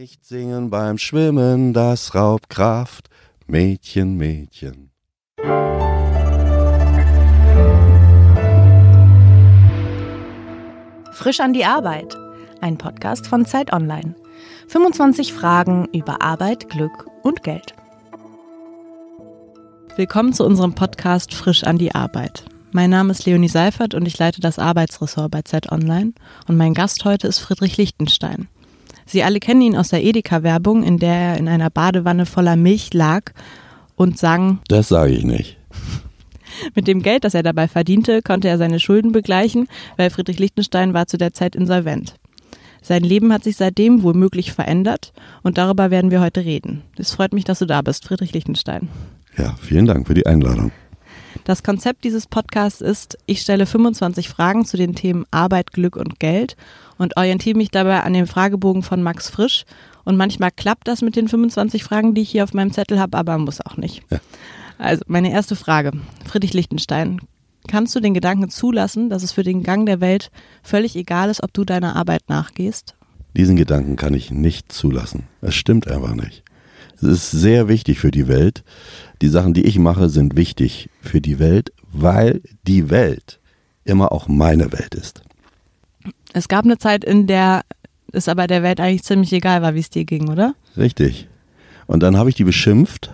Nicht singen beim Schwimmen, das raubt Kraft. Mädchen, Mädchen. Frisch an die Arbeit. Ein Podcast von Zeit Online. 25 Fragen über Arbeit, Glück und Geld. Willkommen zu unserem Podcast Frisch an die Arbeit. Mein Name ist Leonie Seifert und ich leite das Arbeitsressort bei Zeit Online. Und mein Gast heute ist Friedrich Lichtenstein. Sie alle kennen ihn aus der Edeka-Werbung, in der er in einer Badewanne voller Milch lag und sang. Das sage ich nicht. Mit dem Geld, das er dabei verdiente, konnte er seine Schulden begleichen, weil Friedrich Lichtenstein war zu der Zeit insolvent. Sein Leben hat sich seitdem womöglich verändert und darüber werden wir heute reden. Es freut mich, dass du da bist, Friedrich Lichtenstein. Ja, vielen Dank für die Einladung. Das Konzept dieses Podcasts ist, ich stelle 25 Fragen zu den Themen Arbeit, Glück und Geld und orientiere mich dabei an dem Fragebogen von Max Frisch. Und manchmal klappt das mit den 25 Fragen, die ich hier auf meinem Zettel habe, aber muss auch nicht. Ja. Also meine erste Frage, Friedrich Lichtenstein. Kannst du den Gedanken zulassen, dass es für den Gang der Welt völlig egal ist, ob du deiner Arbeit nachgehst? Diesen Gedanken kann ich nicht zulassen. Es stimmt einfach nicht. Es ist sehr wichtig für die Welt. Die Sachen, die ich mache, sind wichtig für die Welt, weil die Welt immer auch meine Welt ist. Es gab eine Zeit, in der es aber der Welt eigentlich ziemlich egal war, wie es dir ging, oder? Richtig. Und dann habe ich die beschimpft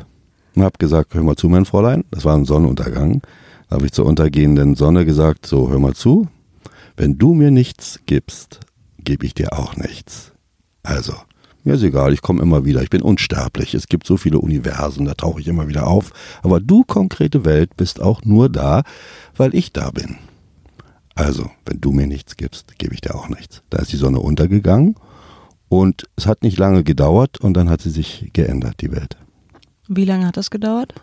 und habe gesagt, hör mal zu, mein Fräulein, das war ein Sonnenuntergang. Da habe ich zur untergehenden Sonne gesagt, so, hör mal zu, wenn du mir nichts gibst, gebe ich dir auch nichts. Also, mir ist egal, ich komme immer wieder, ich bin unsterblich, es gibt so viele Universen, da tauche ich immer wieder auf, aber du, konkrete Welt, bist auch nur da, weil ich da bin. Also, wenn du mir nichts gibst, gebe ich dir auch nichts. Da ist die Sonne untergegangen und es hat nicht lange gedauert und dann hat sie sich geändert, die Welt. Wie lange hat das gedauert?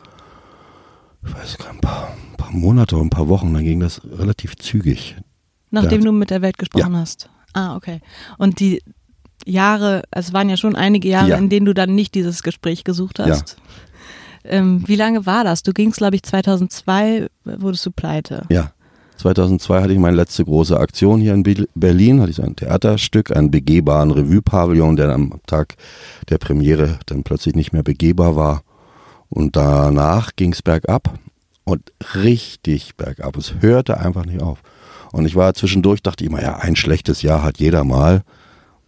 Ich weiß gar nicht, ein paar, ein paar Monate oder ein paar Wochen, dann ging das relativ zügig. Nachdem du mit der Welt gesprochen ja. hast. Ah, okay. Und die Jahre, es waren ja schon einige Jahre, ja. in denen du dann nicht dieses Gespräch gesucht hast. Ja. Ähm, wie lange war das? Du gingst, glaube ich, 2002, wurdest du pleite. Ja. 2002 hatte ich meine letzte große Aktion hier in Berlin, hatte ich so ein Theaterstück, einen begehbaren Revue-Pavillon, der am Tag der Premiere dann plötzlich nicht mehr begehbar war. Und danach ging es bergab und richtig bergab. Es hörte einfach nicht auf. Und ich war zwischendurch, dachte ich immer, ja, ein schlechtes Jahr hat jeder mal.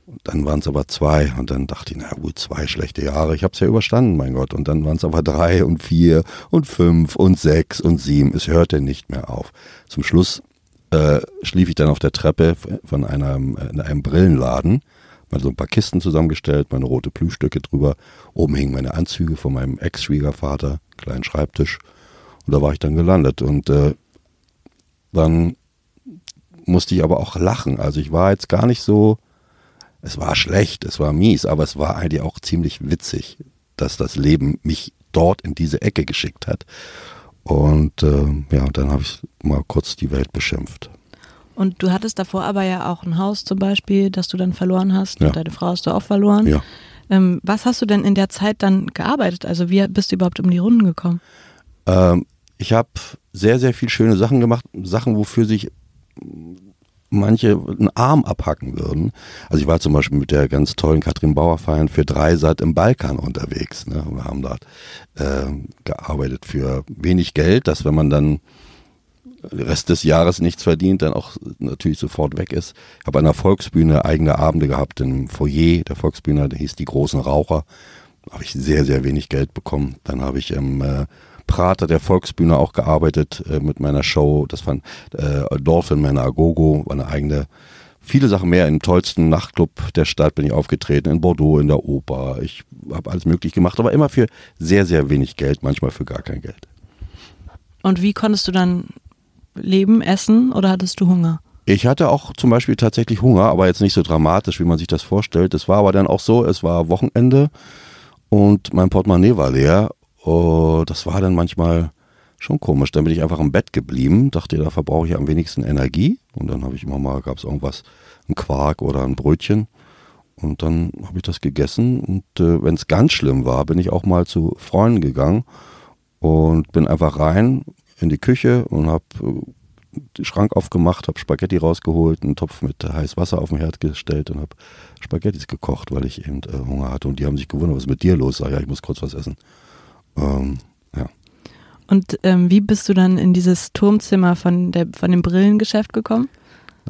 Und dann waren es aber zwei und dann dachte ich, na gut, zwei schlechte Jahre, ich habe es ja überstanden, mein Gott. Und dann waren es aber drei und vier und fünf und sechs und sieben. Es hörte nicht mehr auf. Zum Schluss äh, schlief ich dann auf der Treppe von einem, in einem Brillenladen, mal so ein paar Kisten zusammengestellt, meine rote Plüschstücke drüber. Oben hingen meine Anzüge von meinem Ex-Schwiegervater, kleinen Schreibtisch. Und da war ich dann gelandet. Und äh, dann musste ich aber auch lachen. Also ich war jetzt gar nicht so es war schlecht, es war mies, aber es war eigentlich auch ziemlich witzig, dass das Leben mich dort in diese Ecke geschickt hat. Und äh, ja, dann habe ich mal kurz die Welt beschimpft. Und du hattest davor aber ja auch ein Haus zum Beispiel, das du dann verloren hast. Ja. Und deine Frau hast du auch verloren. Ja. Ähm, was hast du denn in der Zeit dann gearbeitet? Also wie bist du überhaupt um die Runden gekommen? Ähm, ich habe sehr, sehr viel schöne Sachen gemacht. Sachen, wofür sich manche einen Arm abhacken würden. Also ich war zum Beispiel mit der ganz tollen Katrin Bauer feiern für Dreisat im Balkan unterwegs. Ne? Wir haben dort äh, gearbeitet für wenig Geld, dass wenn man dann Rest des Jahres nichts verdient, dann auch natürlich sofort weg ist. Ich habe an der Volksbühne eigene Abende gehabt im Foyer der Volksbühne, der hieß die großen Raucher. Da habe ich sehr, sehr wenig Geld bekommen. Dann habe ich im äh, Prater der Volksbühne auch gearbeitet äh, mit meiner Show. Das war äh, Dolphin Man Agogo, war eine eigene, viele Sachen mehr. Im tollsten Nachtclub der Stadt bin ich aufgetreten, in Bordeaux, in der Oper. Ich habe alles möglich gemacht, aber immer für sehr, sehr wenig Geld, manchmal für gar kein Geld. Und wie konntest du dann leben, essen oder hattest du Hunger? Ich hatte auch zum Beispiel tatsächlich Hunger, aber jetzt nicht so dramatisch, wie man sich das vorstellt. Es war aber dann auch so, es war Wochenende und mein Portemonnaie war leer Oh, das war dann manchmal schon komisch. Dann bin ich einfach im Bett geblieben, dachte, da verbrauche ich am wenigsten Energie. Und dann habe ich immer mal, gab es irgendwas, ein Quark oder ein Brötchen. Und dann habe ich das gegessen. Und äh, wenn es ganz schlimm war, bin ich auch mal zu Freunden gegangen und bin einfach rein in die Küche und habe äh, den Schrank aufgemacht, habe Spaghetti rausgeholt, einen Topf mit heißem Wasser auf den Herd gestellt und habe Spaghettis gekocht, weil ich eben äh, Hunger hatte. Und die haben sich gewundert, was ist mit dir los? Sag, ja, ich muss kurz was essen. Ähm, ja. Und ähm, wie bist du dann in dieses Turmzimmer von, der, von dem Brillengeschäft gekommen?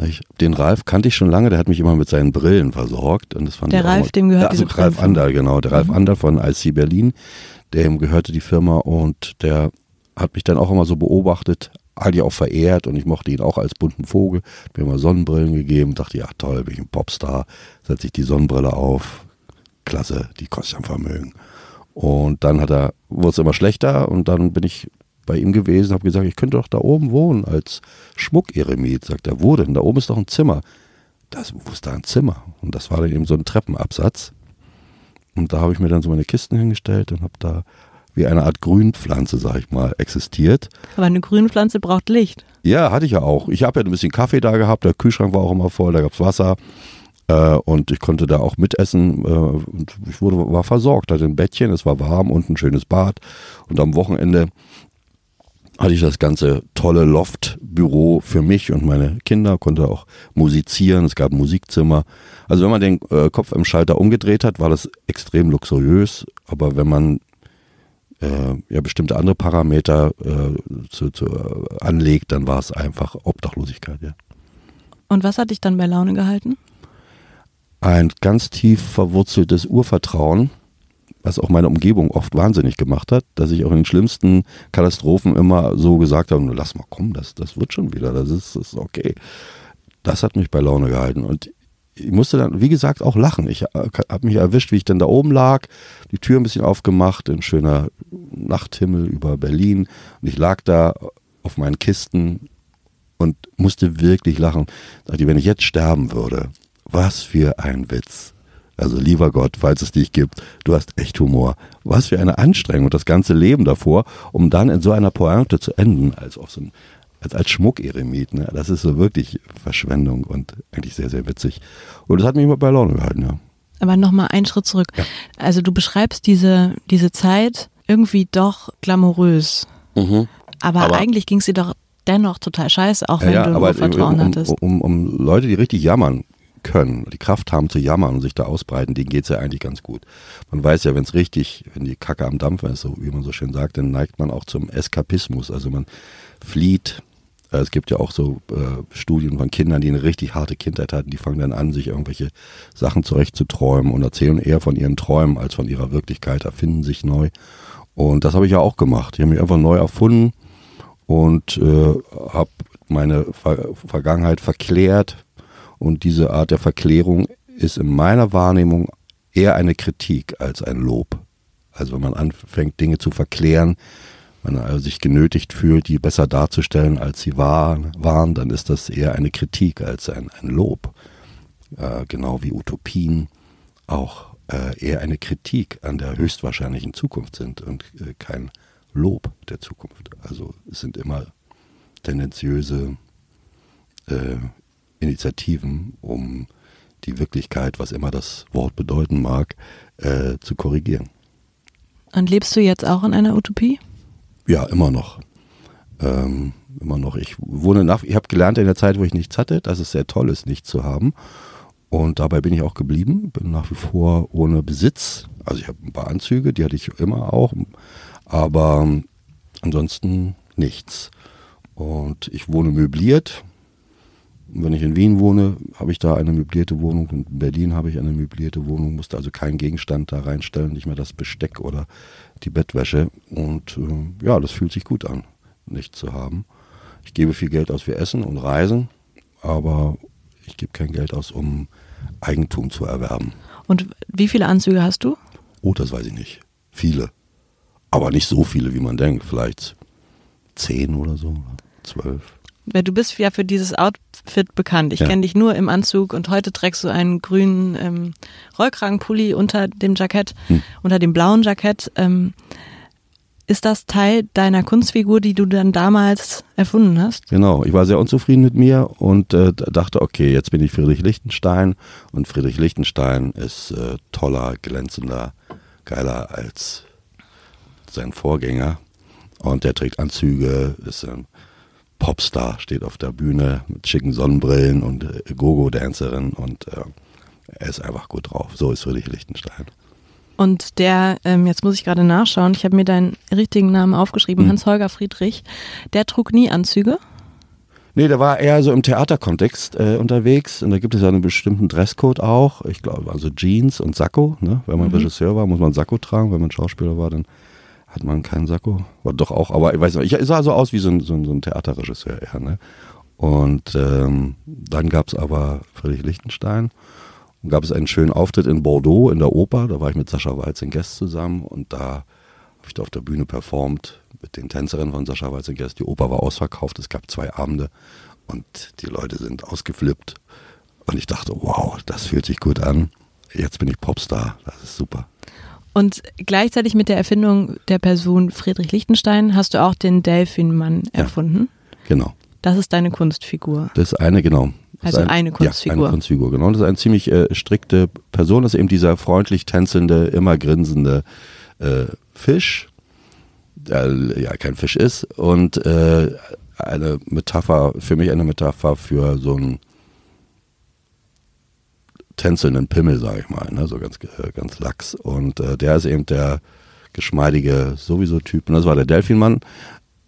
Ich, den Ralf kannte ich schon lange, der hat mich immer mit seinen Brillen versorgt. Und das fand der Ralf, dem gehört also diese Ralf. Ander, genau. Der Ralf Mhm. Ander von IC Berlin, dem gehörte die Firma und der hat mich dann auch immer so beobachtet, eigentlich auch verehrt und ich mochte ihn auch als bunten Vogel. Hat mir immer Sonnenbrillen gegeben, dachte, ja toll, bin ich ein Popstar, setze ich die Sonnenbrille auf, klasse, die kostet ein Vermögen. Und dann hat er, wurde es immer schlechter und dann bin ich bei ihm gewesen, habe gesagt, ich könnte doch da oben wohnen als Schmuckeremit. Sagt er, wo denn? Da oben ist doch ein Zimmer. Das, wo ist da ein Zimmer? Und das war dann eben so ein Treppenabsatz. Und da habe ich mir dann so meine Kisten hingestellt und habe da wie eine Art Grünpflanze, sag ich mal, existiert. Aber eine Grünpflanze braucht Licht. Ja, hatte ich ja auch. Ich habe ja ein bisschen Kaffee da gehabt, der Kühlschrank war auch immer voll, da gab's Wasser. Äh, und ich konnte da auch mitessen. Äh, und ich wurde, war versorgt, hatte ein Bettchen, es war warm und ein schönes Bad. Und am Wochenende hatte ich das ganze tolle Loftbüro für mich und meine Kinder, konnte auch musizieren, es gab Musikzimmer. Also wenn man den äh, Kopf im Schalter umgedreht hat, war das extrem luxuriös, aber wenn man äh, ja bestimmte andere Parameter äh, zu, zu, äh, anlegt, dann war es einfach Obdachlosigkeit, ja. Und was hat dich dann bei Laune gehalten? Ein ganz tief verwurzeltes Urvertrauen, was auch meine Umgebung oft wahnsinnig gemacht hat, dass ich auch in den schlimmsten Katastrophen immer so gesagt habe, "Nur lass mal kommen, das, das wird schon wieder, das ist, das ist okay. Das hat mich bei Laune gehalten und ich musste dann, wie gesagt, auch lachen. Ich habe mich erwischt, wie ich dann da oben lag, die Tür ein bisschen aufgemacht, ein schöner Nachthimmel über Berlin und ich lag da auf meinen Kisten und musste wirklich lachen. Dachte, wenn ich jetzt sterben würde, was für ein Witz. Also lieber Gott, falls es dich gibt, du hast echt Humor. Was für eine Anstrengung, das ganze Leben davor, um dann in so einer Pointe zu enden, als auf so ein, als, als Schmuckeremit. Ne? Das ist so wirklich Verschwendung und eigentlich sehr, sehr witzig. Und das hat mich immer bei Laune gehalten, ja. Aber nochmal einen Schritt zurück. Ja. Also du beschreibst diese, diese Zeit irgendwie doch glamourös. Aber, Aber- eigentlich ging es dir doch dennoch total scheiße, auch wenn ja, du aber Vertrauen um, hattest. Um, um, um Leute, die richtig jammern können, die Kraft haben zu jammern und sich da ausbreiten, denen geht's ja eigentlich ganz gut. Man weiß ja, wenn es richtig, wenn die Kacke am Dampfen ist, so wie man so schön sagt, dann neigt man auch zum Eskapismus. Also man flieht. Äh, Es gibt ja auch so äh, Studien von Kindern, die eine richtig harte Kindheit hatten, die fangen dann an, sich irgendwelche Sachen zurechtzuträumen und erzählen eher von ihren Träumen als von ihrer Wirklichkeit, erfinden sich neu. Und das habe ich ja auch gemacht. Ich habe mich einfach neu erfunden und äh, habe meine Ver Vergangenheit verklärt. Und diese Art der Verklärung ist in meiner Wahrnehmung eher eine Kritik als ein Lob. Also wenn man anfängt, Dinge zu verklären, man also sich genötigt fühlt, die besser darzustellen, als sie waren, waren dann ist das eher eine Kritik als ein, ein Lob. Äh, genau wie Utopien auch äh, eher eine Kritik an der höchstwahrscheinlichen Zukunft sind und äh, kein Lob der Zukunft. Also es sind immer tendenziöse äh, Initiativen, um die Wirklichkeit, was immer das Wort bedeuten mag, äh, zu korrigieren. Und lebst du jetzt auch in einer Utopie? Ja, immer noch. Ähm, immer noch. Ich wohne nach, ich habe gelernt in der Zeit, wo ich nichts hatte, dass es sehr toll ist, nichts zu haben. Und dabei bin ich auch geblieben, bin nach wie vor ohne Besitz. Also ich habe ein paar Anzüge, die hatte ich immer auch, aber ansonsten nichts. Und ich wohne möbliert. Wenn ich in Wien wohne, habe ich da eine möblierte Wohnung. Und in Berlin habe ich eine möblierte Wohnung, musste also keinen Gegenstand da reinstellen, nicht mehr das Besteck oder die Bettwäsche. Und äh, ja, das fühlt sich gut an, nichts zu haben. Ich gebe viel Geld aus für Essen und Reisen, aber ich gebe kein Geld aus, um Eigentum zu erwerben. Und wie viele Anzüge hast du? Oh, das weiß ich nicht. Viele. Aber nicht so viele, wie man denkt. Vielleicht zehn oder so, zwölf. Weil du bist ja für dieses Outfit bekannt. Ich Ja. kenne dich nur im Anzug und heute trägst du einen grünen ähm, Rollkragenpulli unter dem Jackett, Hm. unter dem blauen Jackett. Ähm, ist das Teil deiner Kunstfigur, die du dann damals erfunden hast? Genau, ich war sehr unzufrieden mit mir und äh, dachte, okay, jetzt bin ich Friedrich Lichtenstein und Friedrich Lichtenstein ist äh, toller, glänzender, geiler als sein Vorgänger und der trägt Anzüge, ist ein Popstar, steht auf der Bühne mit schicken Sonnenbrillen und äh, Gogo-Dancerin und äh, er ist einfach gut drauf. So ist Friedrich Lichtenstein. Und der, ähm, jetzt muss ich gerade nachschauen, ich habe mir deinen richtigen Namen aufgeschrieben, Mhm. Hans-Holger Friedrich, der trug nie Anzüge. Nee, der war eher so im Theaterkontext äh, unterwegs und da gibt es ja einen bestimmten Dresscode auch. Ich glaube, also Jeans und Sakko. Ne? Wenn man Mhm. Regisseur war, muss man Sakko tragen. Wenn man Schauspieler war, dann hat man keinen Sakko. War doch auch, aber ich weiß nicht, ich sah so aus wie so ein, so ein, so ein Theaterregisseur eher. Ne? Und ähm, dann gab es aber Friedrich Lichtenstein. Und gab es einen schönen Auftritt in Bordeaux in der Oper. Da war ich mit Sascha Walz in Guest zusammen und da habe ich da auf der Bühne performt mit den Tänzerinnen von Sascha Walz in Guest. Die Oper war ausverkauft. Es gab zwei Abende und die Leute sind ausgeflippt. Und ich dachte, wow, das fühlt sich gut an. Jetzt bin ich Popstar. Das ist super. Und gleichzeitig mit der Erfindung der Person Friedrich Lichtenstein hast du auch den Delfinmann Ja. erfunden. Genau. Das ist deine Kunstfigur. Das ist eine, genau. Das Also ist eine Ja, Kunstfigur. eine Kunstfigur, genau. Das ist eine ziemlich äh, strikte Person. Das ist eben dieser freundlich tänzelnde, immer grinsende äh, Fisch, der ja kein Fisch ist. Und äh, eine Metapher, für mich eine Metapher für so einen tänzelnden Pimmel, sage ich mal, ne? so ganz, äh, ganz lax. Und äh, der ist eben der geschmeidige sowieso Typ. Und das war der Delfinmann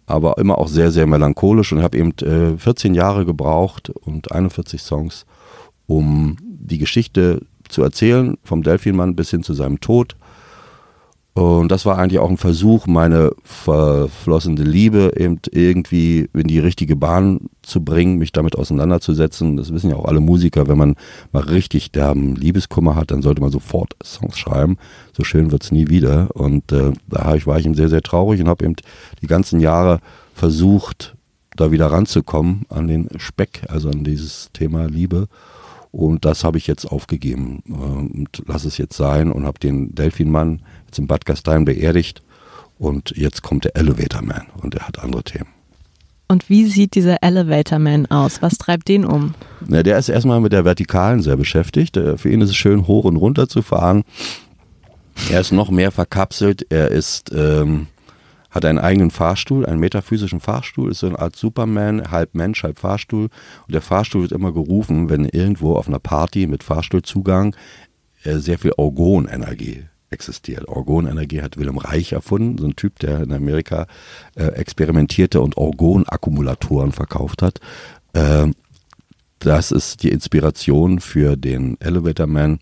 aber immer auch sehr, sehr melancholisch und habe eben äh, 14 Jahre gebraucht und 41 Songs, um die Geschichte zu erzählen, vom Delfinmann bis hin zu seinem Tod. Und das war eigentlich auch ein Versuch, meine verflossene Liebe eben irgendwie in die richtige Bahn zu bringen, mich damit auseinanderzusetzen. Das wissen ja auch alle Musiker, wenn man mal richtig derben Liebeskummer hat, dann sollte man sofort Songs schreiben. So schön wird's nie wieder. Und äh, da war ich eben sehr, sehr traurig und habe eben die ganzen Jahre versucht, da wieder ranzukommen an den Speck, also an dieses Thema Liebe. Und das habe ich jetzt aufgegeben äh, und lass es jetzt sein und habe den Delfinmann jetzt in Bad Gastein beerdigt. Und jetzt kommt der Elevator Man und der hat andere Themen. Und wie sieht dieser Elevator Man aus? Was treibt den um? Na, der ist erstmal mit der Vertikalen sehr beschäftigt. Äh, Für ihn ist es schön, hoch und runter zu fahren. Er ist noch mehr verkapselt. Er ist, ähm, hat einen eigenen Fahrstuhl, einen metaphysischen Fahrstuhl, ist so eine Art Superman, halb Mensch, halb Fahrstuhl. Und der Fahrstuhl wird immer gerufen, wenn irgendwo auf einer Party mit Fahrstuhlzugang äh, sehr viel Orgonenergie existiert. Orgonenergie hat Willem Reich erfunden, so ein Typ, der in Amerika äh, experimentierte und Orgonakkumulatoren verkauft hat. Ähm, das ist die Inspiration für den Elevator Man.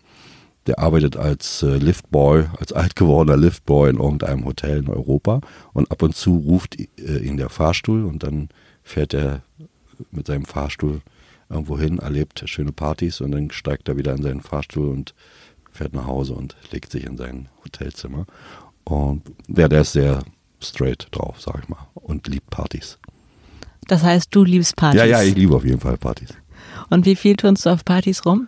Der arbeitet als äh, Liftboy, als alt gewordener Liftboy in irgendeinem Hotel in Europa und ab und zu ruft äh, ihn der Fahrstuhl und dann fährt er mit seinem Fahrstuhl irgendwo hin, erlebt schöne Partys und dann steigt er wieder in seinen Fahrstuhl und fährt nach Hause und legt sich in sein Hotelzimmer. Und ja, der ist sehr straight drauf, sag ich mal, und liebt Partys. Das heißt, du liebst Partys. Ja, ja, ich liebe auf jeden Fall Partys. Und wie viel turnst du auf Partys rum?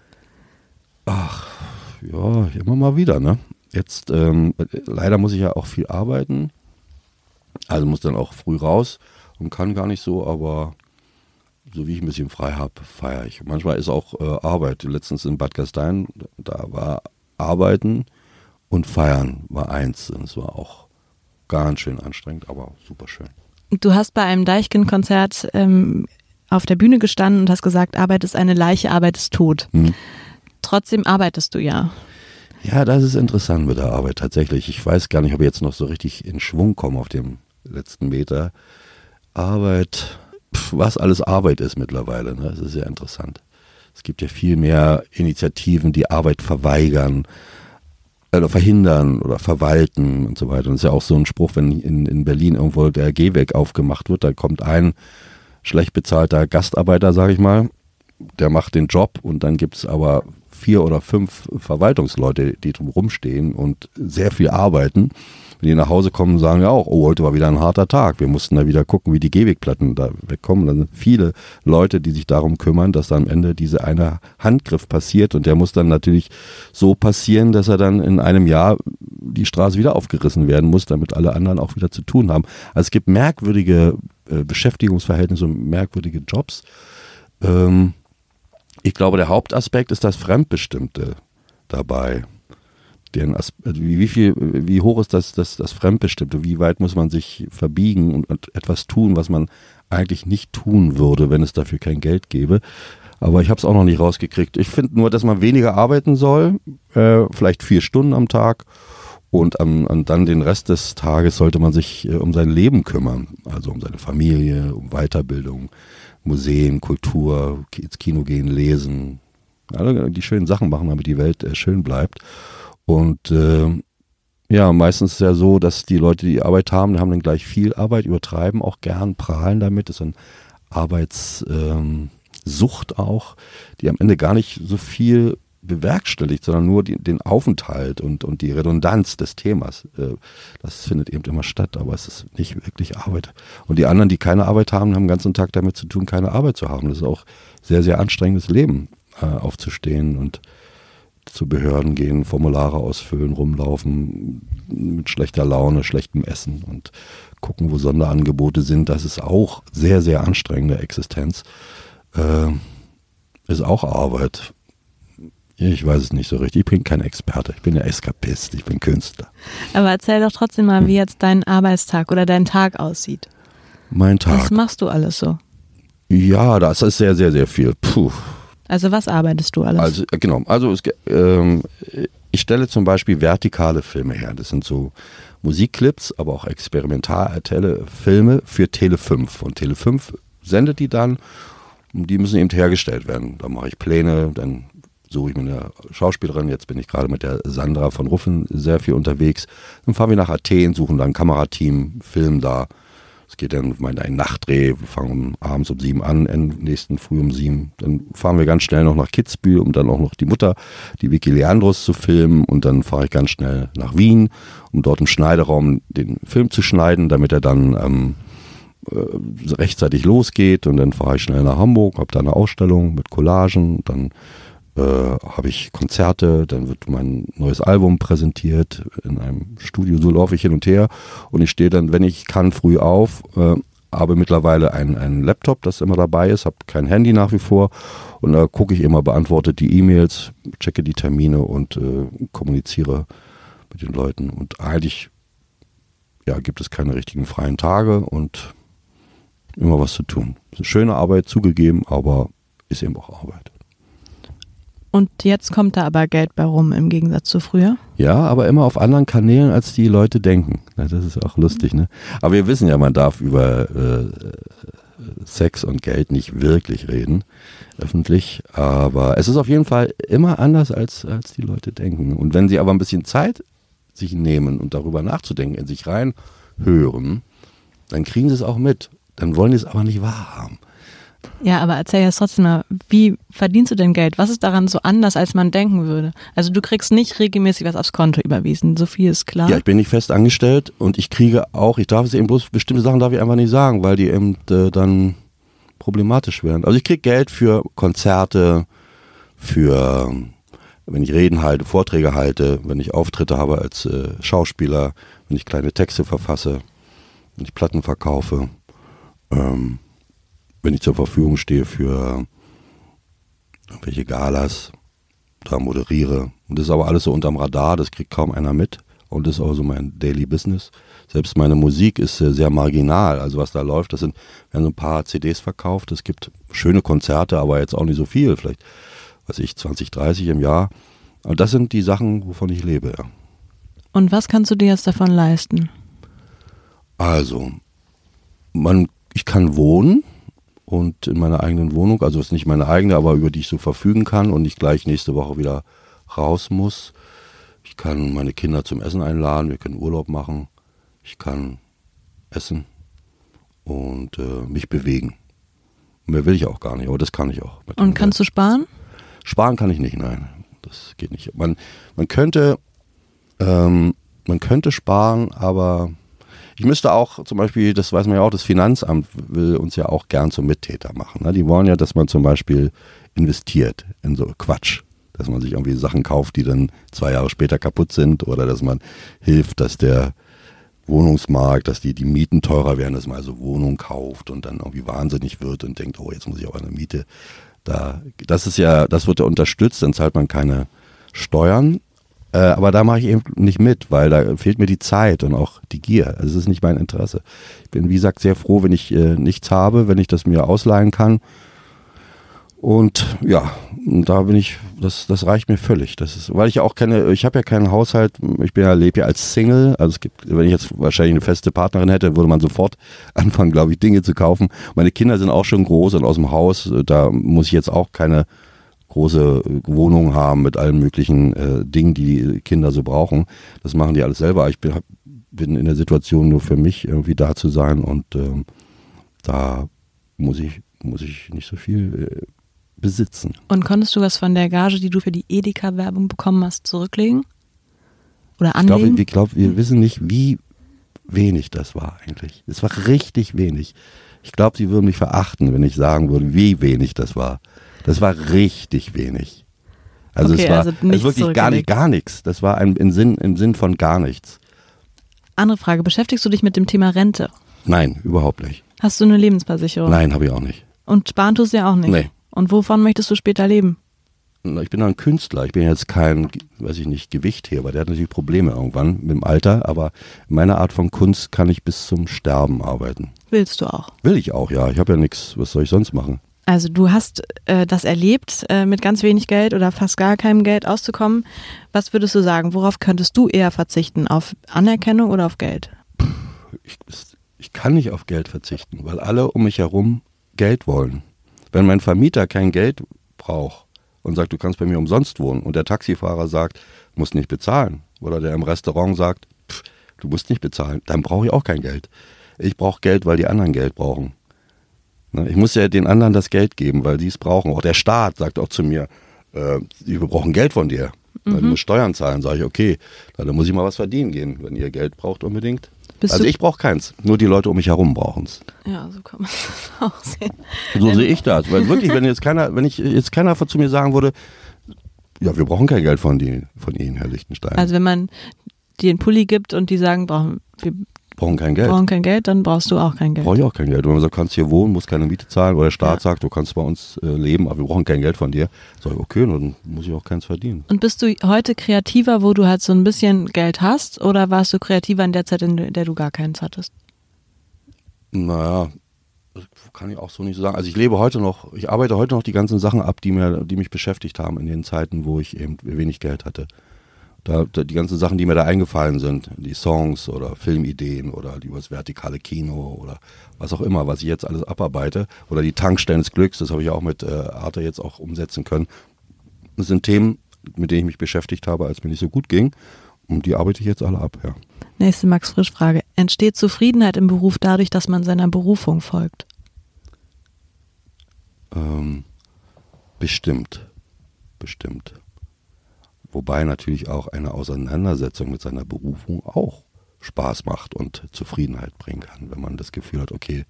Ja, immer mal wieder, ne? Jetzt, ähm, leider muss ich ja auch viel arbeiten. Also muss dann auch früh raus und kann gar nicht so, aber so wie ich ein bisschen frei habe, feiere ich. Manchmal ist auch äh, Arbeit. Letztens in Bad Gastein, da war Arbeiten und Feiern war eins. Und es war auch ganz schön anstrengend, aber super schön. Du hast bei einem Deichkind-Konzert ähm, auf der Bühne gestanden und hast gesagt, Arbeit ist eine Leiche, Arbeit ist tot. Hm. Trotzdem arbeitest du ja. Ja, das ist interessant mit der Arbeit tatsächlich. Ich weiß gar nicht, ob ich jetzt noch so richtig in Schwung komme auf dem letzten Meter. Arbeit, pf, was alles Arbeit ist mittlerweile, ne? das ist sehr interessant. Es gibt ja viel mehr Initiativen, die Arbeit verweigern oder verhindern oder verwalten und so weiter. Und das ist ja auch so ein Spruch, wenn in, in Berlin irgendwo der Gehweg aufgemacht wird, da kommt ein schlecht bezahlter Gastarbeiter, sage ich mal, der macht den Job und dann gibt es aber vier oder fünf Verwaltungsleute, die drum rumstehen und sehr viel arbeiten. Wenn die nach Hause kommen, sagen ja auch, oh, heute war wieder ein harter Tag. Wir mussten da wieder gucken, wie die Gehwegplatten da wegkommen. Dann sind viele Leute, die sich darum kümmern, dass da am Ende diese eine Handgriff passiert und der muss dann natürlich so passieren, dass er dann in einem Jahr die Straße wieder aufgerissen werden muss, damit alle anderen auch wieder zu tun haben. Also es gibt merkwürdige äh, Beschäftigungsverhältnisse und merkwürdige Jobs. Ähm, ich glaube, der Hauptaspekt ist das Fremdbestimmte dabei. Den As also wie, wie viel, wie hoch ist das, das, das Fremdbestimmte, wie weit muss man sich verbiegen und, und etwas tun, was man eigentlich nicht tun würde, wenn es dafür kein Geld gäbe. Aber ich habe es auch noch nicht rausgekriegt. Ich finde nur, dass man weniger arbeiten soll, äh, vielleicht vier Stunden am Tag. Und am, an dann den Rest des Tages sollte man sich äh, um sein Leben kümmern. Also um seine Familie, um Weiterbildung, Museen, Kultur, ins Kino gehen, lesen. Also die schönen Sachen machen, damit die Welt äh, schön bleibt. Und äh, ja, meistens ist es ja so, dass die Leute, die Arbeit haben, haben dann gleich viel Arbeit, übertreiben auch gern, prahlen damit. Das ist ein Arbeitssucht ähm, auch, die am Ende gar nicht so viel bewerkstelligt, sondern nur die, den Aufenthalt und, und die Redundanz des Themas. Äh, das findet eben immer statt, aber es ist nicht wirklich Arbeit. Und die anderen, die keine Arbeit haben, haben den ganzen Tag damit zu tun, keine Arbeit zu haben. Das ist auch sehr, sehr anstrengendes Leben, äh, aufzustehen und zu Behörden gehen, Formulare ausfüllen, rumlaufen, mit schlechter Laune, schlechtem Essen und gucken, wo Sonderangebote sind. Das ist auch sehr, sehr anstrengende Existenz. Äh, ist auch Arbeit. Ich weiß es nicht so richtig. Ich bin kein Experte. Ich bin ja Eskapist. Ich bin Künstler. Aber erzähl doch trotzdem mal, wie jetzt dein Arbeitstag oder dein Tag aussieht. Mein Tag. Was machst du alles so? Ja, das ist sehr, sehr, sehr viel. Puh. Also was arbeitest du alles? Also äh, genau, also es, ähm, ich stelle zum Beispiel vertikale Filme her. Das sind so Musikclips, aber auch experimentale Filme für Tele 5. Und Tele 5 sendet die dann und die müssen eben hergestellt werden. Da mache ich Pläne, dann suche ich mir eine Schauspielerin. Jetzt bin ich gerade mit der Sandra von Ruffen sehr viel unterwegs. Dann fahren wir nach Athen, suchen da ein Kamerateam, filmen da es geht dann mal ein Nachtdreh. Wir fangen abends um sieben an, nächsten Früh um sieben. Dann fahren wir ganz schnell noch nach Kitzbühel, um dann auch noch die Mutter, die Vicky Leandros, zu filmen. Und dann fahre ich ganz schnell nach Wien, um dort im Schneideraum den Film zu schneiden, damit er dann ähm, äh, rechtzeitig losgeht. Und dann fahre ich schnell nach Hamburg, habe da eine Ausstellung mit Collagen. Dann äh, habe ich Konzerte, dann wird mein neues Album präsentiert in einem Studio, so laufe ich hin und her und ich stehe dann, wenn ich kann, früh auf, äh, habe mittlerweile einen, Laptop, das immer dabei ist, habe kein Handy nach wie vor und da gucke ich immer, beantworte die E-Mails, checke die Termine und äh, kommuniziere mit den Leuten und eigentlich ja, gibt es keine richtigen freien Tage und immer was zu tun. Schöne Arbeit zugegeben, aber ist eben auch Arbeit. Und jetzt kommt da aber Geld bei rum im Gegensatz zu früher? Ja, aber immer auf anderen Kanälen, als die Leute denken. das ist auch lustig, ne? Aber wir wissen ja, man darf über äh, Sex und Geld nicht wirklich reden, öffentlich. Aber es ist auf jeden Fall immer anders, als, als die Leute denken. Und wenn sie aber ein bisschen Zeit sich nehmen und darüber nachzudenken, in sich reinhören, dann kriegen sie es auch mit. Dann wollen sie es aber nicht wahrhaben. Ja, aber erzähl jetzt trotzdem mal, wie verdienst du denn Geld? Was ist daran so anders, als man denken würde? Also du kriegst nicht regelmäßig was aufs Konto überwiesen, so viel ist klar. Ja, ich bin nicht fest angestellt und ich kriege auch, ich darf es eben bloß, bestimmte Sachen darf ich einfach nicht sagen, weil die eben äh, dann problematisch werden. Also ich kriege Geld für Konzerte, für wenn ich Reden halte, Vorträge halte, wenn ich Auftritte habe als äh, Schauspieler, wenn ich kleine Texte verfasse, wenn ich Platten verkaufe. Ähm, wenn ich zur Verfügung stehe für irgendwelche Galas, da moderiere. Und das ist aber alles so unterm Radar, das kriegt kaum einer mit. Und das ist auch so mein Daily Business. Selbst meine Musik ist sehr marginal. Also was da läuft, das sind, werden so ein paar CDs verkauft. Es gibt schöne Konzerte, aber jetzt auch nicht so viel. Vielleicht, weiß ich, 20, 30 im Jahr. Und das sind die Sachen, wovon ich lebe, ja. Und was kannst du dir jetzt davon leisten? Also, man, ich kann wohnen, und in meiner eigenen Wohnung, also ist nicht meine eigene, aber über die ich so verfügen kann und nicht gleich nächste Woche wieder raus muss. Ich kann meine Kinder zum Essen einladen, wir können Urlaub machen, ich kann essen und äh, mich bewegen. Mehr will ich auch gar nicht, aber das kann ich auch. Und kannst du sparen? Sparen kann ich nicht, nein. Das geht nicht. Man, man könnte, ähm, man könnte sparen, aber ich müsste auch zum Beispiel, das weiß man ja auch, das Finanzamt will uns ja auch gern zum Mittäter machen. Ne? Die wollen ja, dass man zum Beispiel investiert in so Quatsch. Dass man sich irgendwie Sachen kauft, die dann zwei Jahre später kaputt sind oder dass man hilft, dass der Wohnungsmarkt, dass die, die Mieten teurer werden, dass man also Wohnung kauft und dann irgendwie wahnsinnig wird und denkt, oh, jetzt muss ich auch eine Miete. Da, das ist ja, das wird ja unterstützt, dann zahlt man keine Steuern. Äh, aber da mache ich eben nicht mit, weil da fehlt mir die Zeit und auch die Gier. Also es ist nicht mein Interesse. Ich bin, wie gesagt, sehr froh, wenn ich äh, nichts habe, wenn ich das mir ausleihen kann. Und ja, da bin ich, das, das reicht mir völlig. Das ist, weil ich auch keine, ich habe ja keinen Haushalt, ich bin ja, lebe ja als Single. Also es gibt, wenn ich jetzt wahrscheinlich eine feste Partnerin hätte, würde man sofort anfangen, glaube ich, Dinge zu kaufen. Meine Kinder sind auch schon groß und aus dem Haus, da muss ich jetzt auch keine große Wohnung haben mit allen möglichen äh, Dingen, die die Kinder so brauchen. Das machen die alles selber. Ich bin, hab, bin in der Situation nur für mich irgendwie da zu sein und ähm, da muss ich, muss ich nicht so viel äh, besitzen. Und konntest du was von der Gage, die du für die Edeka-Werbung bekommen hast, zurücklegen? Oder anlegen? Ich glaube, wir, glaub, wir wissen nicht, wie wenig das war eigentlich. Es war richtig wenig. Ich glaube, sie würden mich verachten, wenn ich sagen würde, wie wenig das war. Das war richtig wenig. Also okay, es war also es wirklich gar, nicht, gar nichts. Das war ein, im, Sinn, im Sinn von gar nichts. Andere Frage, beschäftigst du dich mit dem Thema Rente? Nein, überhaupt nicht. Hast du eine Lebensversicherung? Nein, habe ich auch nicht. Und sparen tust du ja auch nicht? Nee. Und wovon möchtest du später leben? Ich bin ein Künstler. Ich bin jetzt kein, weiß ich nicht, Gewichtheber. Der hat natürlich Probleme irgendwann mit dem Alter, aber in meiner Art von Kunst kann ich bis zum Sterben arbeiten. Willst du auch? Will ich auch, ja. Ich habe ja nichts. Was soll ich sonst machen? Also du hast äh, das erlebt, äh, mit ganz wenig Geld oder fast gar keinem Geld auszukommen. Was würdest du sagen? Worauf könntest du eher verzichten? Auf Anerkennung oder auf Geld? Ich, ich kann nicht auf Geld verzichten, weil alle um mich herum Geld wollen. Wenn mein Vermieter kein Geld braucht und sagt, du kannst bei mir umsonst wohnen und der Taxifahrer sagt, musst nicht bezahlen oder der im Restaurant sagt, pff, du musst nicht bezahlen, dann brauche ich auch kein Geld. Ich brauche Geld, weil die anderen Geld brauchen. Ne, ich muss ja den anderen das Geld geben, weil die es brauchen. Auch der Staat sagt auch zu mir, äh, wir brauchen Geld von dir. Mhm. Du musst Steuern zahlen. Sage ich, okay, dann muss ich mal was verdienen gehen, wenn ihr Geld braucht unbedingt. Bist also ich brauche keins, nur die Leute um mich herum brauchen es. Ja, so kann man das auch sehen. So sehe ich das, weil wirklich, wenn jetzt keiner, wenn ich jetzt keiner zu mir sagen würde, ja, wir brauchen kein Geld von, die, von Ihnen, Herr Lichtenstein. Also wenn man dir einen Pulli gibt und die sagen, brauchen, wir brauchen kein Geld. Brauchen kein Geld, dann brauchst du auch kein Geld. Brauche ich auch kein Geld. Wenn man sagt, du kannst hier wohnen, musst keine Miete zahlen, oder der Staat ja. sagt, du kannst bei uns äh, leben, aber wir brauchen kein Geld von dir, sag ich, okay, dann muss ich auch keins verdienen. Und bist du heute kreativer, wo du halt so ein bisschen Geld hast, oder warst du kreativer in der Zeit, in der du gar keins hattest? Naja, kann ich auch so nicht so sagen. Also ich lebe heute noch, ich arbeite heute noch die ganzen Sachen ab, die, mir, die mich beschäftigt haben in den Zeiten, wo ich eben wenig Geld hatte. Da, da, die ganzen Sachen, die mir da eingefallen sind, die Songs oder Filmideen oder die das vertikale Kino oder was auch immer, was ich jetzt alles abarbeite oder die Tankstellen des Glücks, das habe ich auch mit äh, Arte jetzt auch umsetzen können. Das sind Themen, mit denen ich mich beschäftigt habe, als mir nicht so gut ging und die arbeite ich jetzt alle ab, ja. Nächste Max Frisch Frage. Entsteht Zufriedenheit im Beruf dadurch, dass man seiner Berufung folgt? Ähm, bestimmt. Bestimmt. Wobei natürlich auch eine Auseinandersetzung mit seiner Berufung auch Spaß macht und Zufriedenheit bringen kann, wenn man das Gefühl hat, okay,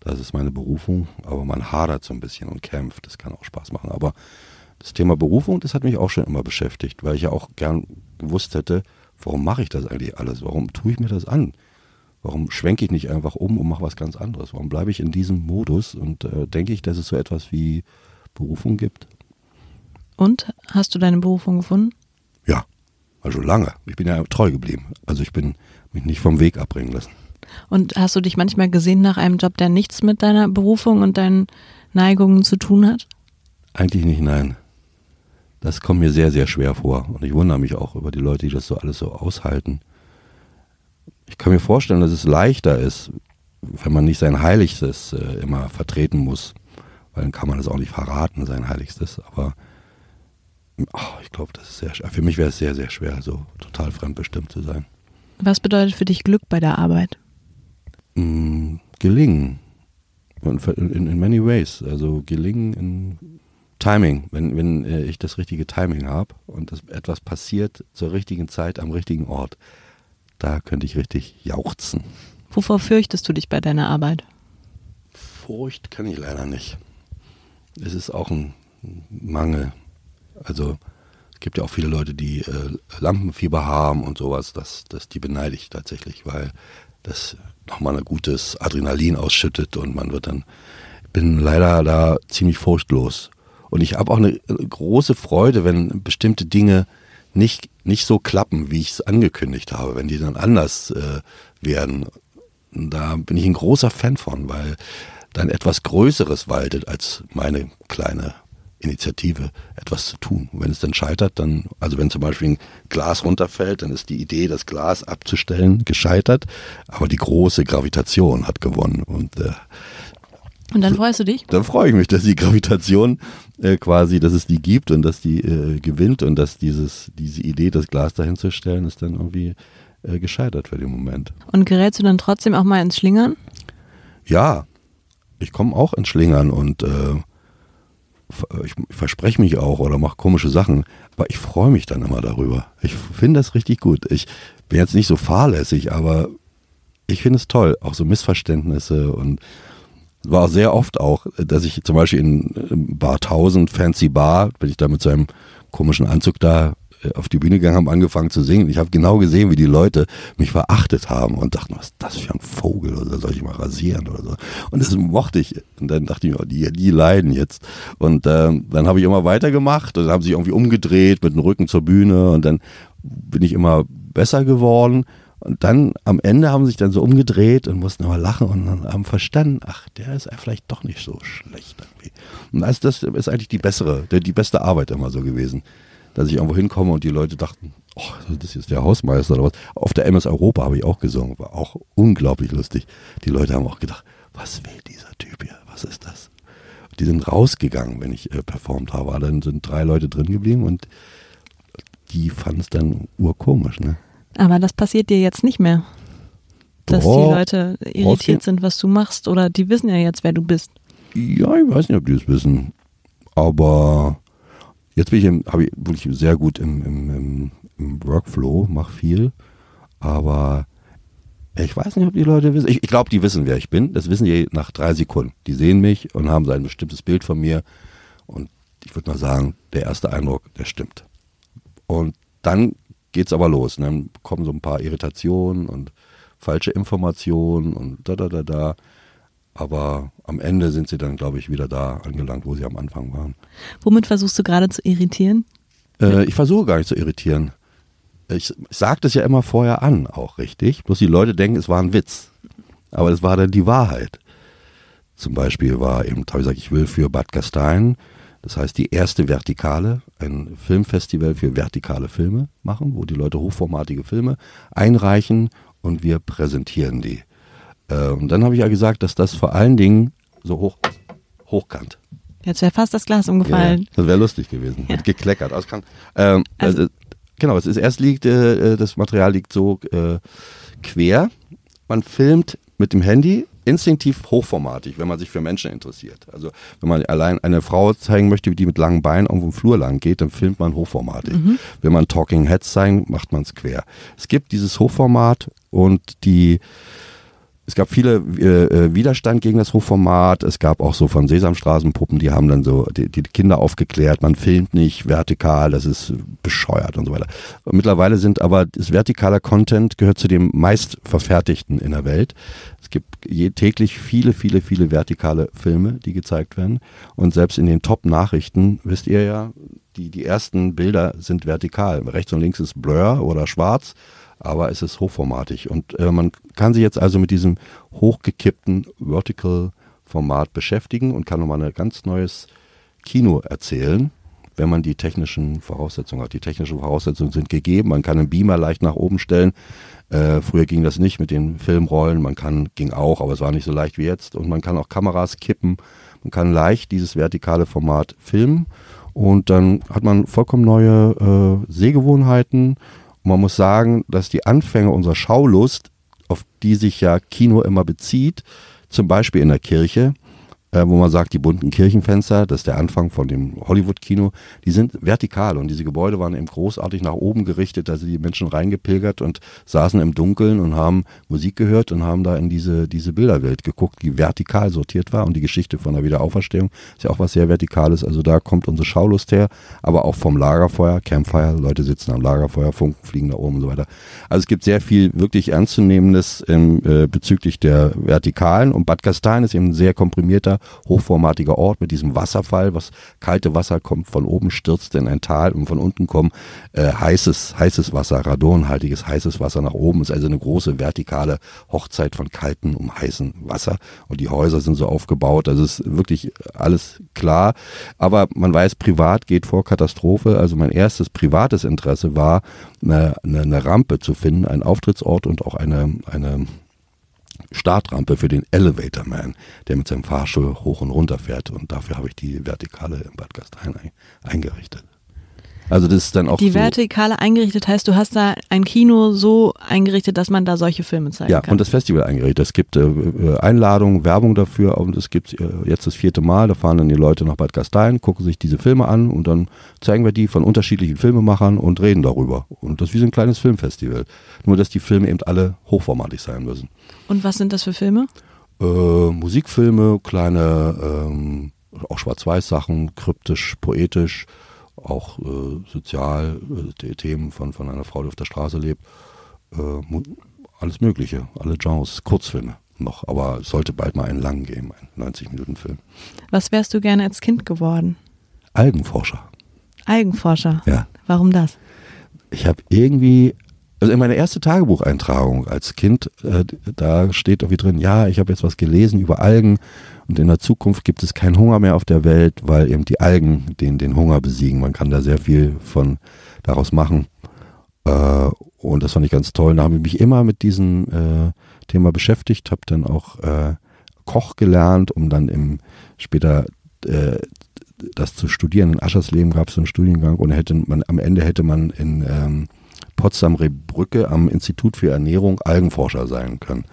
das ist meine Berufung, aber man hadert so ein bisschen und kämpft, das kann auch Spaß machen. Aber das Thema Berufung, das hat mich auch schon immer beschäftigt, weil ich ja auch gern gewusst hätte, warum mache ich das eigentlich alles? Warum tue ich mir das an? Warum schwenke ich nicht einfach um und mache was ganz anderes? Warum bleibe ich in diesem Modus und äh, denke ich, dass es so etwas wie Berufung gibt? Und hast du deine Berufung gefunden? Ja, also lange. Ich bin ja treu geblieben. Also ich bin mich nicht vom Weg abbringen lassen. Und hast du dich manchmal gesehen nach einem Job, der nichts mit deiner Berufung und deinen Neigungen zu tun hat? Eigentlich nicht, nein. Das kommt mir sehr, sehr schwer vor. Und ich wundere mich auch über die Leute, die das so alles so aushalten. Ich kann mir vorstellen, dass es leichter ist, wenn man nicht sein Heiligstes äh, immer vertreten muss. Weil dann kann man das auch nicht verraten, sein Heiligstes. Aber Oh, ich glaube, das ist sehr schwer. Für mich wäre es sehr, sehr schwer, so total fremdbestimmt zu sein. Was bedeutet für dich Glück bei der Arbeit? Mm, gelingen. In, in, many ways. Also gelingen in Timing. Wenn, wenn äh, ich das richtige Timing habe und etwas passiert zur richtigen Zeit am richtigen Ort, da könnte ich richtig jauchzen. Wovor fürchtest du dich bei deiner Arbeit? Furcht kann ich leider nicht. Es ist auch ein Mangel. Also es gibt ja auch viele Leute, die äh, Lampenfieber haben und sowas. Das, das, die beneide ich tatsächlich, weil das nochmal ein gutes Adrenalin ausschüttet und man wird dann, ich bin leider da ziemlich furchtlos. Und ich habe auch eine große Freude, wenn bestimmte Dinge nicht, nicht so klappen, wie ich es angekündigt habe, wenn die dann anders äh, werden. Da bin ich ein großer Fan von, weil dann etwas Größeres waltet als meine kleine Initiative, etwas zu tun. Und wenn es dann scheitert, dann, also wenn zum Beispiel ein Glas runterfällt, dann ist die Idee, das Glas abzustellen, gescheitert, aber die große Gravitation hat gewonnen. Und, äh, und dann freust du dich? Dann freue ich mich, dass die Gravitation äh, quasi, dass es die gibt und dass die äh, gewinnt und dass dieses, diese Idee, das Glas dahin zu stellen, ist dann irgendwie äh, gescheitert für den Moment. Und gerätst du dann trotzdem auch mal ins Schlingern? Ja, ich komme auch ins Schlingern und äh, ich, ich verspreche mich auch oder mache komische Sachen, aber ich freue mich dann immer darüber. Ich finde das richtig gut. Ich bin jetzt nicht so fahrlässig, aber ich finde es toll, auch so Missverständnisse und war sehr oft auch, dass ich zum Beispiel in Bar 1000, Fancy Bar, bin ich da mit so einem komischen Anzug da äh, auf die Bühne gegangen, haben angefangen zu singen. Ich habe genau gesehen, wie die Leute mich verachtet haben und dachten, was ist das für ein Vogel oder soll ich mal rasieren oder so. Und das mochte ich. Und dann dachte ich mir, oh, die, die leiden jetzt. Und ähm, dann habe ich immer weitergemacht und dann haben sie irgendwie umgedreht mit dem Rücken zur Bühne und dann bin ich immer besser geworden. Und dann am Ende haben sie sich dann so umgedreht und mussten immer lachen und haben verstanden, ach, der ist vielleicht doch nicht so schlecht irgendwie. Und das ist eigentlich die bessere, die beste Arbeit immer so gewesen dass ich irgendwo hinkomme und die Leute dachten, oh, das ist der Hausmeister oder was. Auf der MS Europa habe ich auch gesungen, war auch unglaublich lustig. Die Leute haben auch gedacht, was will dieser Typ hier, was ist das? Die sind rausgegangen, wenn ich äh, performt habe. Dann sind drei Leute drin geblieben und die fanden es dann urkomisch. Ne? Aber das passiert dir jetzt nicht mehr. Dass Doch, die Leute irritiert sind, was du machst, oder die wissen ja jetzt, wer du bist. Ja, ich weiß nicht, ob die das wissen. Aber Jetzt bin ich, habe ich wirklich sehr gut im, im, im, im Workflow, mache viel, aber ich weiß nicht, ob die Leute wissen. Ich, ich glaube, die wissen, wer ich bin. Das wissen die nach drei Sekunden. Die sehen mich und haben so ein bestimmtes Bild von mir. Und ich würde mal sagen, der erste Eindruck, der stimmt. Und dann geht es aber los. Und dann kommen so ein paar Irritationen und falsche Informationen und da, da, da, da. Aber am Ende sind sie dann, glaube ich, wieder da angelangt, wo sie am Anfang waren. Womit versuchst du gerade zu irritieren? Äh, ich versuche gar nicht zu irritieren. Ich, ich sage das ja immer vorher an, auch richtig. Bloß die Leute denken, es war ein Witz. Aber es war dann die Wahrheit. Zum Beispiel war eben, habe ich gesagt, ich will für Bad Gastein, das heißt die erste Vertikale, ein Filmfestival für vertikale Filme machen, wo die Leute hochformatige Filme einreichen und wir präsentieren die. Äh, und dann habe ich ja gesagt, dass das vor allen Dingen so hoch, hochkant. Jetzt wäre fast das Glas umgefallen. Ja, das wäre lustig gewesen. Ja. Hat gekleckert. Also kann, ähm, also, also, genau, es ist erst liegt, äh, das Material liegt so äh, quer. Man filmt mit dem Handy instinktiv hochformatig, wenn man sich für Menschen interessiert. Also wenn man allein eine Frau zeigen möchte, die mit langen Beinen irgendwo im Flur lang geht, dann filmt man hochformatig. Mhm. Wenn man Talking Heads zeigen, macht man es quer. Es gibt dieses Hochformat und die es gab viele äh, äh, Widerstand gegen das Hochformat. Es gab auch so von Sesamstraßenpuppen, die haben dann so die, die, Kinder aufgeklärt, man filmt nicht vertikal, das ist bescheuert und so weiter. mittlerweile sind aber das vertikale Content gehört zu dem meistverfertigten in der Welt. Es gibt je, täglich viele, viele, viele vertikale Filme, die gezeigt werden. Und selbst in den Top-Nachrichten, wisst ihr ja, die, die ersten Bilder sind vertikal. Rechts und links ist Blur oder schwarz aber es ist hochformatig. Und äh, man kann sich jetzt also mit diesem hochgekippten Vertical-Format beschäftigen und kann nochmal ein ganz neues Kino erzählen, wenn man die technischen Voraussetzungen hat. Die technischen Voraussetzungen sind gegeben. Man kann einen Beamer leicht nach oben stellen. Äh, früher ging das nicht mit den Filmrollen. Man kann, ging auch, aber es war nicht so leicht wie jetzt. Und man kann auch Kameras kippen. Man kann leicht dieses vertikale Format filmen. Und dann hat man vollkommen neue äh, Sehgewohnheiten man muss sagen, dass die Anfänge unserer Schaulust, auf die sich ja Kino immer bezieht, zum Beispiel in der Kirche, äh, wo man sagt, die bunten Kirchenfenster, das ist der Anfang von dem Hollywood-Kino, die sind vertikal und diese Gebäude waren eben großartig nach oben gerichtet, da sind die Menschen reingepilgert und saßen im Dunkeln und haben Musik gehört und haben da in diese, diese Bilderwelt geguckt, die vertikal sortiert war und die Geschichte von der Wiederauferstehung ist ja auch was sehr Vertikales, also da kommt unsere Schaulust her, aber auch vom Lagerfeuer, Campfire, Leute sitzen am Lagerfeuer, Funken fliegen da oben und so weiter. Also es gibt sehr viel wirklich Ernstzunehmendes ähm, äh, bezüglich der Vertikalen und Bad Gastein ist eben sehr komprimierter hochformatiger Ort mit diesem Wasserfall, was kalte Wasser kommt von oben, stürzt in ein Tal und von unten kommt äh, heißes, heißes Wasser, radonhaltiges heißes Wasser nach oben. Ist also eine große vertikale Hochzeit von kaltem um heißem Wasser und die Häuser sind so aufgebaut. Also ist wirklich alles klar. Aber man weiß, privat geht vor Katastrophe. Also mein erstes privates Interesse war, eine, eine, Rampe zu finden, ein Auftrittsort und auch eine, eine Startrampe für den Elevator Man, der mit seinem Fahrstuhl hoch und runter fährt. Und dafür habe ich die Vertikale im Bad Gastein eingerichtet. Also das ist dann auch Die so, Vertikale eingerichtet heißt, du hast da ein Kino so eingerichtet, dass man da solche Filme zeigen ja, kann. und das Festival eingerichtet. Es gibt äh, äh, Einladungen, Werbung dafür und es gibt äh, jetzt das vierte Mal, da fahren dann die Leute nach Bad Gastein, gucken sich diese Filme an und dann zeigen wir die von unterschiedlichen Filmemachern und reden darüber. Und das ist wie so ein kleines Filmfestival. Nur, dass die Filme eben alle hochformatig sein müssen. Und was sind das für Filme? Äh, Musikfilme, kleine, ähm, auch Schwarz-Weiß-Sachen, kryptisch, poetisch, auch äh, sozial, äh, Themen von, von einer Frau, die auf der Straße lebt. Äh, alles Mögliche, alle Genres, Kurzfilme noch, aber es sollte bald mal einen langen geben, einen 90-Minuten-Film. Was wärst du gerne als Kind geworden? Algenforscher, Algenforscher. ja. Warum das? Ich habe irgendwie, also in meiner ersten Tagebucheintragung als Kind, äh, da steht irgendwie drin, ja, ich habe jetzt was gelesen über Algen und in der Zukunft gibt es keinen Hunger mehr auf der Welt, weil eben die Algen den, den Hunger besiegen. Man kann da sehr viel von daraus machen. Äh, und das fand ich ganz toll. Da habe ich mich immer mit diesem äh, Thema beschäftigt, habe dann auch äh, Koch gelernt, um dann im später äh, das zu studieren. In Aschersleben gab es so einen Studiengang und hätte man, am Ende hätte man in ähm, Potsdam-Rebrücke am Institut für Ernährung Algenforscher sein können.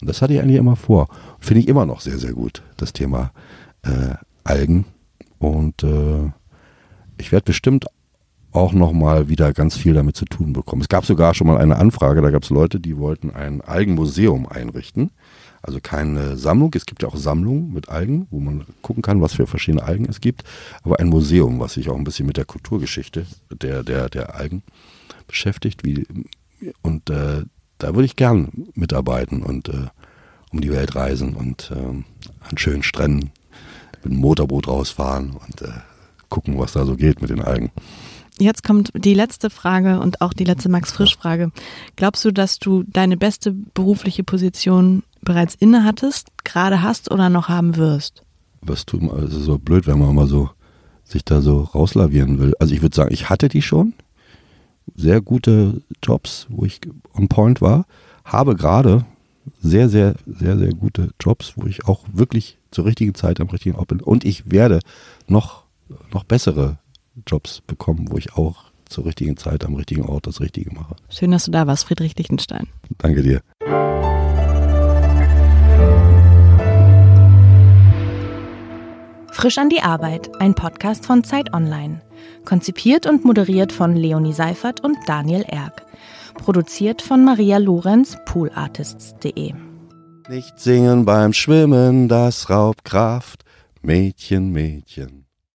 Und das hatte ich eigentlich immer vor. Finde ich immer noch sehr, sehr gut, das Thema äh, Algen. Und äh, ich werde bestimmt auch nochmal wieder ganz viel damit zu tun bekommen. Es gab sogar schon mal eine Anfrage, da gab es Leute, die wollten ein Algenmuseum einrichten. Also keine Sammlung, es gibt ja auch Sammlungen mit Algen, wo man gucken kann, was für verschiedene Algen es gibt. Aber ein Museum, was sich auch ein bisschen mit der Kulturgeschichte der, der, der Algen beschäftigt. Wie, und äh, da würde ich gern mitarbeiten und äh, um die Welt reisen und ähm, an schönen Stränden mit dem Motorboot rausfahren und äh, gucken, was da so geht mit den Algen. Jetzt kommt die letzte Frage und auch die letzte Max-Frisch-Frage. Glaubst du, dass du deine beste berufliche Position bereits inne hattest, gerade hast oder noch haben wirst? Was tut man, es ist so blöd, wenn man mal so sich da so rauslavieren will. Also ich würde sagen, ich hatte die schon. Sehr gute Jobs, wo ich on point war. Habe gerade sehr, sehr, sehr, sehr gute Jobs, wo ich auch wirklich zur richtigen Zeit am richtigen Ort bin. Und ich werde noch, noch bessere Jobs bekommen, wo ich auch zur richtigen Zeit am richtigen Ort das Richtige mache. Schön, dass du da warst, Friedrich Lichtenstein. Danke dir. Frisch an die Arbeit, ein Podcast von Zeit Online. Konzipiert und moderiert von Leonie Seifert und Daniel Erck. Produziert von Maria Lorenz, poolartists.de. Nicht singen beim Schwimmen, das raubt Kraft. Mädchen, Mädchen.